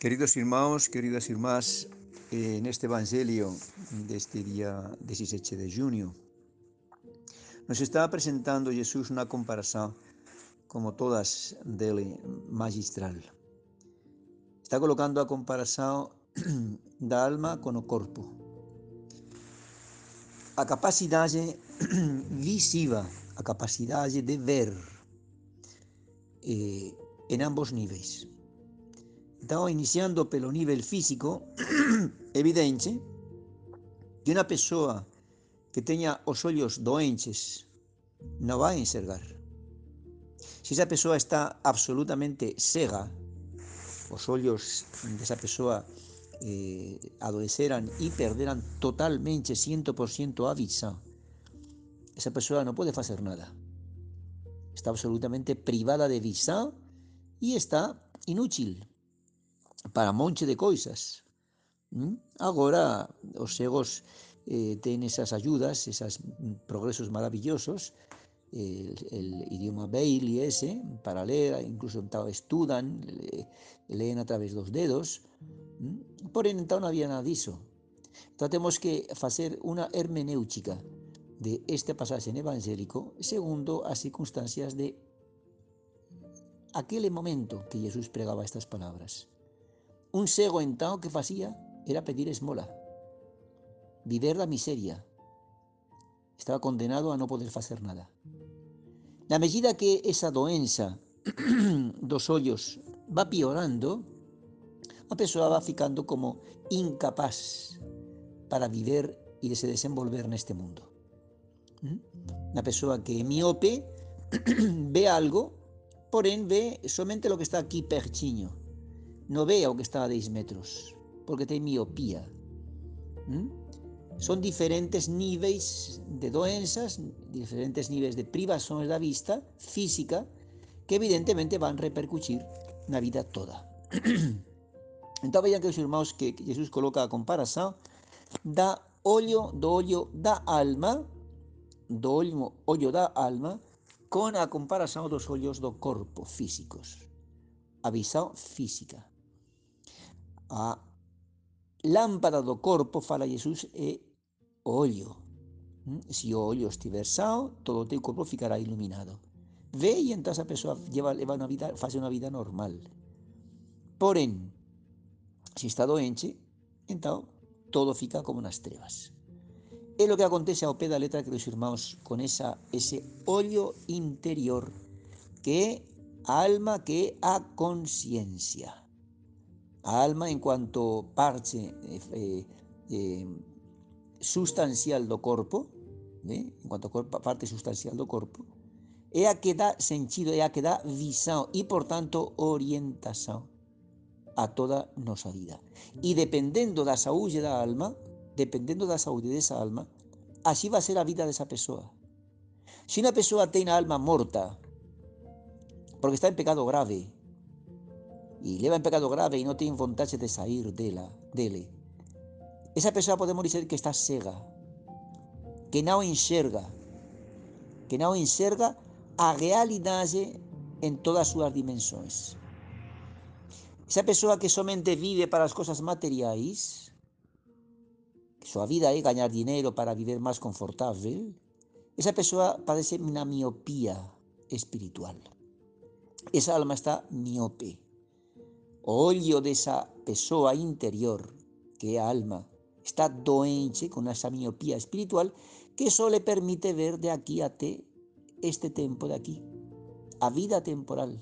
Queridos irmãos, queridas irmãs, en este Evangelio de este día 17 de junio, nos está presentando Jesús una comparación, como todas dele, magistral. Está colocando a comparación da alma con o corpo. A capacidade visiva, a capacidade de ver eh, en ambos níveis. Então, iniciando pelo nível físico, evidente que uma pessoa que tenha os olhos doentes não vai enxergar. Se essa pessoa está absolutamente cega, os olhos dessa pessoa eh, adoeceram e perderam totalmente, 100% a visão, essa pessoa não pode fazer nada. Está absolutamente privada de visão e está inútil para monte de coisas. ¿Mm? Agora, os cegos eh, ten esas ayudas, esos progresos maravillosos, el, el idioma Bailey ese, para ler, incluso estudan, leen a través dos dedos, ¿Mm? porén, entón non había nada diso. Entón, temos que facer unha hermenéutica de este pasaxe evangélico segundo as circunstancias de aquele momento que Jesús pregaba estas palabras. Un cego entao que facía era pedir esmola, viver da miseria. Estaba condenado a non poder facer nada. Na medida que esa doença dos ollos va piorando, a persoa va ficando como incapaz para viver de se desenvolver neste mundo. Una persoa que miope ve algo, porén ve somente lo que está aquí perchiño no ve o que está a 10 metros, porque ten miopía. Son diferentes níveis de doenzas, diferentes níveis de privacións da vista física, que evidentemente van repercutir na vida toda. entón vean que os irmãos que Jesús coloca a comparación da ollo do ollo da alma, do ollo, ollo da alma, con a comparación dos ollos do corpo físicos. A visão física. A lámpara do corpo, fala Jesús, é o ollo. Mm? Se o ollo estiver sao, todo o teu corpo ficará iluminado. Ve e entón a persoa lleva, leva unha vida, faz unha vida normal. Porén, se está doente, entón todo fica como nas trevas. É lo que acontece ao pé da letra que os irmãos con esa, ese ollo interior que alma que a conciencia. Alma en cuanto parche eh, eh, sustancial do corpo, eh, en cuanto a parte sustancial do corpo, é a que dá sentido, é a que dá visão e, portanto, orientação a toda nosa vida. E dependendo da saúde da alma, dependendo da saúde desa alma, así vai ser a vida desa persoa. Se unha persoa ten a alma morta, porque está en pecado grave, e leva en pecado grave e non ten vontade de sair dela, dele. Esa persoa podemos dizer que está cega, que non enxerga, que non enxerga a realidade en todas as súas dimensões. Esa persoa que somente vive para as cousas materiais, que súa vida é gañar dinero para viver máis confortável, esa persoa padece unha miopía espiritual. Esa alma está miope o ollo desa persoa interior, que é alma, está doente con esa miopía espiritual que só le permite ver de aquí até este tempo de aquí, a vida temporal,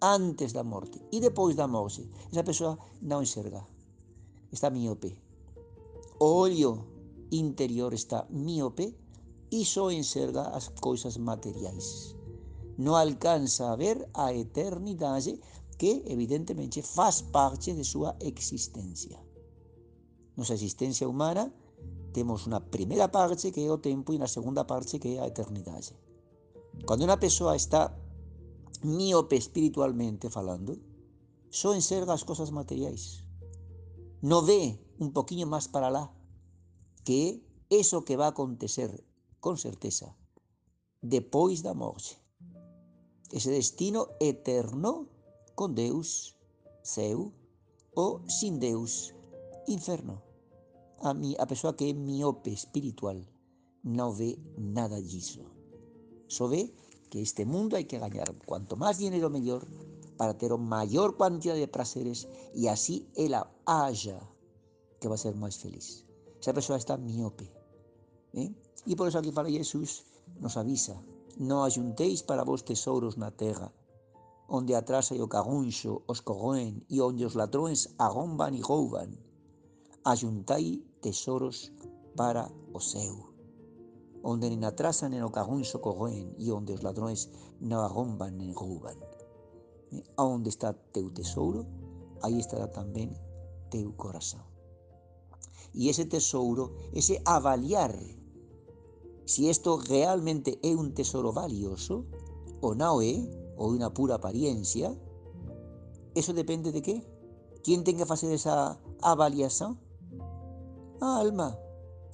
antes da morte e depois da morte. Esa persoa non enxerga, está miope. O ollo interior está miope e só enxerga as coisas materiais. Non alcanza a ver a eternidade que evidentemente faz parte de súa existencia. Nosa existencia humana temos unha primeira parte que é o tempo e na segunda parte que é a eternidade. Cando unha persoa está miope espiritualmente falando, só enxerga as cosas materiais. No ve un poquinho máis para lá, que eso que va a acontecer con certeza depois da morte. Ese destino eterno con Deus, seu, o sin Deus, inferno. A, mí, a pessoa que é miope espiritual non ve nada disso. Só ve que este mundo hai que gañar cuanto máis dinero mellor para ter o maior cantidad de prazeres e así ela haja que va a ser máis feliz. Esa persoa está miope. ¿eh? E por eso aquí para Jesús nos avisa, non ajuntéis para vos tesouros na terra, onde atrás hai o cagunxo, os cogoen e onde os ladróns agomban e rouban. Ajuntai tesoros para o seu, onde nen atrasan nen o cagunxo cogoen e onde os ladróns non agomban nen rouban. Eh? Aonde está teu tesouro, aí estará tamén teu corazón. Y ese tesouro, ese avaliar si esto realmente é un tesoro valioso o non é, ou unha pura apariencia, eso depende de qué? ¿Quién ten que facer esa avaliación? A alma,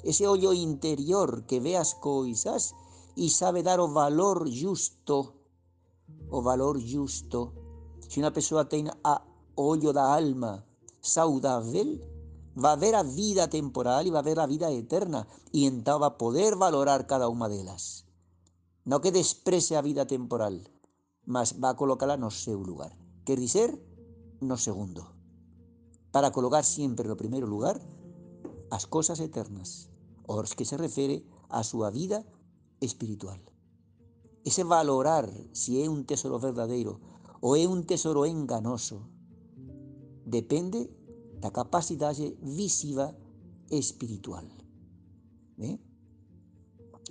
ese ollo interior que ve as coisas e sabe dar o valor justo, o valor justo. Se unha persoa ten a ollo da alma saudável, va a ver a vida temporal e va a ver a vida eterna e entón va a poder valorar cada unha delas. Non que desprece a vida temporal, mas va a colocala no seu lugar. Quer dizer, no segundo. Para colocar sempre no primeiro lugar as cosas eternas, os que se refere a súa vida espiritual. Ese valorar si é un tesoro verdadeiro ou é un tesoro enganoso depende da capacidade visiva espiritual. ¿Eh?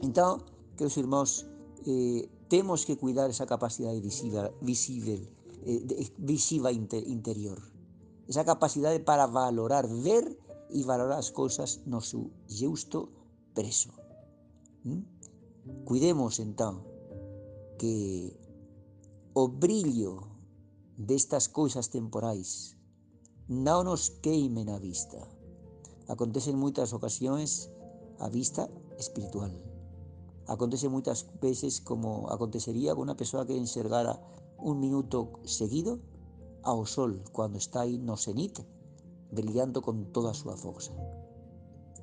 Entón, queridos irmãos, eh, temos que cuidar esa capacidade visiva, visível, eh, visiva inter, interior. Esa capacidade para valorar, ver e valorar as cousas no seu justo preso. ¿Mm? Cuidemos, entón, que o brillo destas cousas temporais non nos queime na vista. Acontece en moitas ocasións a vista espiritual. Acontece moitas veces como acontecería con unha persoa que enxergara un minuto seguido ao sol cando está aí no cenit, brillando con toda a súa forza.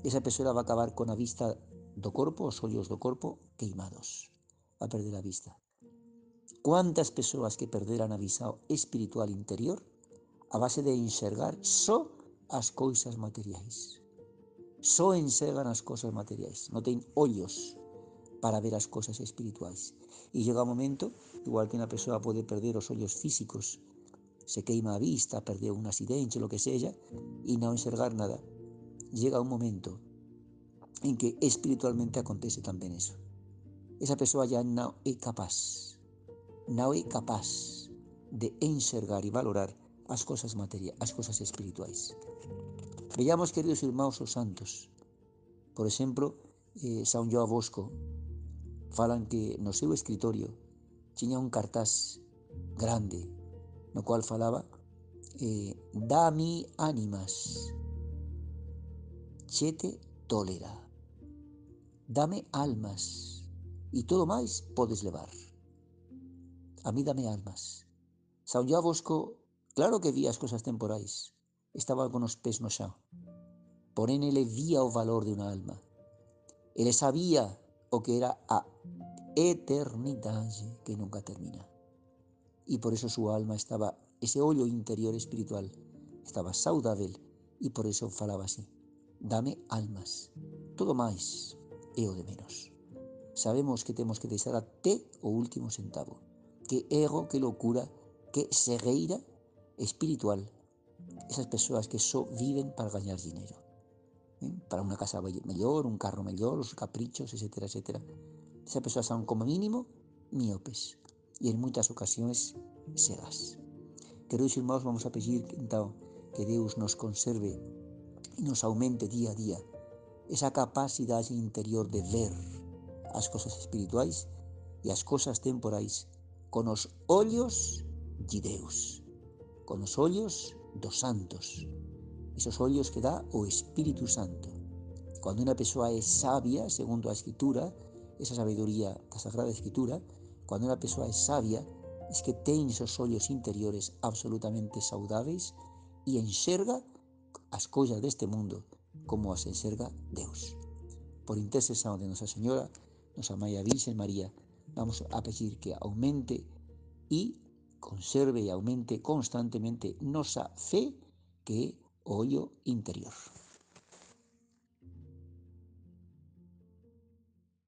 Esa persoa va a acabar con a vista do corpo, os ollos do corpo queimados. Va a perder a vista. Quantas persoas que perderan a visão espiritual interior a base de enxergar só as cousas materiais. Só enxergan as cousas materiais, non ten ollos para ver as cousas espirituais. E chega un momento, igual que unha persoa pode perder os ollos físicos, se queima a vista, perdeu un accidente, lo que sella, e non enxergar nada. Llega un momento en que espiritualmente acontece tamén eso. Esa persoa ya non é capaz, non é capaz de enxergar e valorar as cosas materiais, as cosas espirituais. Veamos, queridos irmãos, os santos. Por exemplo, eh, São Bosco falan que no seu escritorio tiña un cartaz grande no cual falaba eh, Dami ánimas, chete tolera, dame almas e todo máis podes levar. A mí dame almas. San Joao Bosco, claro que vía as cosas temporais, estaba con os pés no xa. Porén, ele vía o valor de unha alma. Ele sabía o que era a eternidade que nunca termina. E por eso súa alma estaba, ese ollo interior espiritual, estaba saudável e por eso falaba así. Dame almas, todo máis é o de menos. Sabemos que temos que deixar até o último centavo. Que ego, que locura, que cegueira espiritual esas persoas que só viven para gañar dinero ¿eh? para unha casa mellor, un carro mellor, os caprichos, etc, etc. Esas persoas son como mínimo miopes e en moitas ocasións cegas. Queridos irmãos, vamos a pedir que Deus nos conserve e nos aumente día a día esa capacidade interior de ver as cosas espirituais e as cosas temporais con os ollos de Deus con os ollos dos santos, esos ollos que dá o Espírito Santo. Cando unha persoa é sabia, segundo a Escritura, esa sabiduría da Sagrada Escritura, cando unha persoa é sabia, es que ten esos ollos interiores absolutamente saudáveis e enxerga as cousas deste mundo como as enxerga Deus. Por intercesión de Nosa Señora, Nosa Maia Virgen María, vamos a pedir que aumente e conserve e aumente constantemente nosa fe que o ollo interior.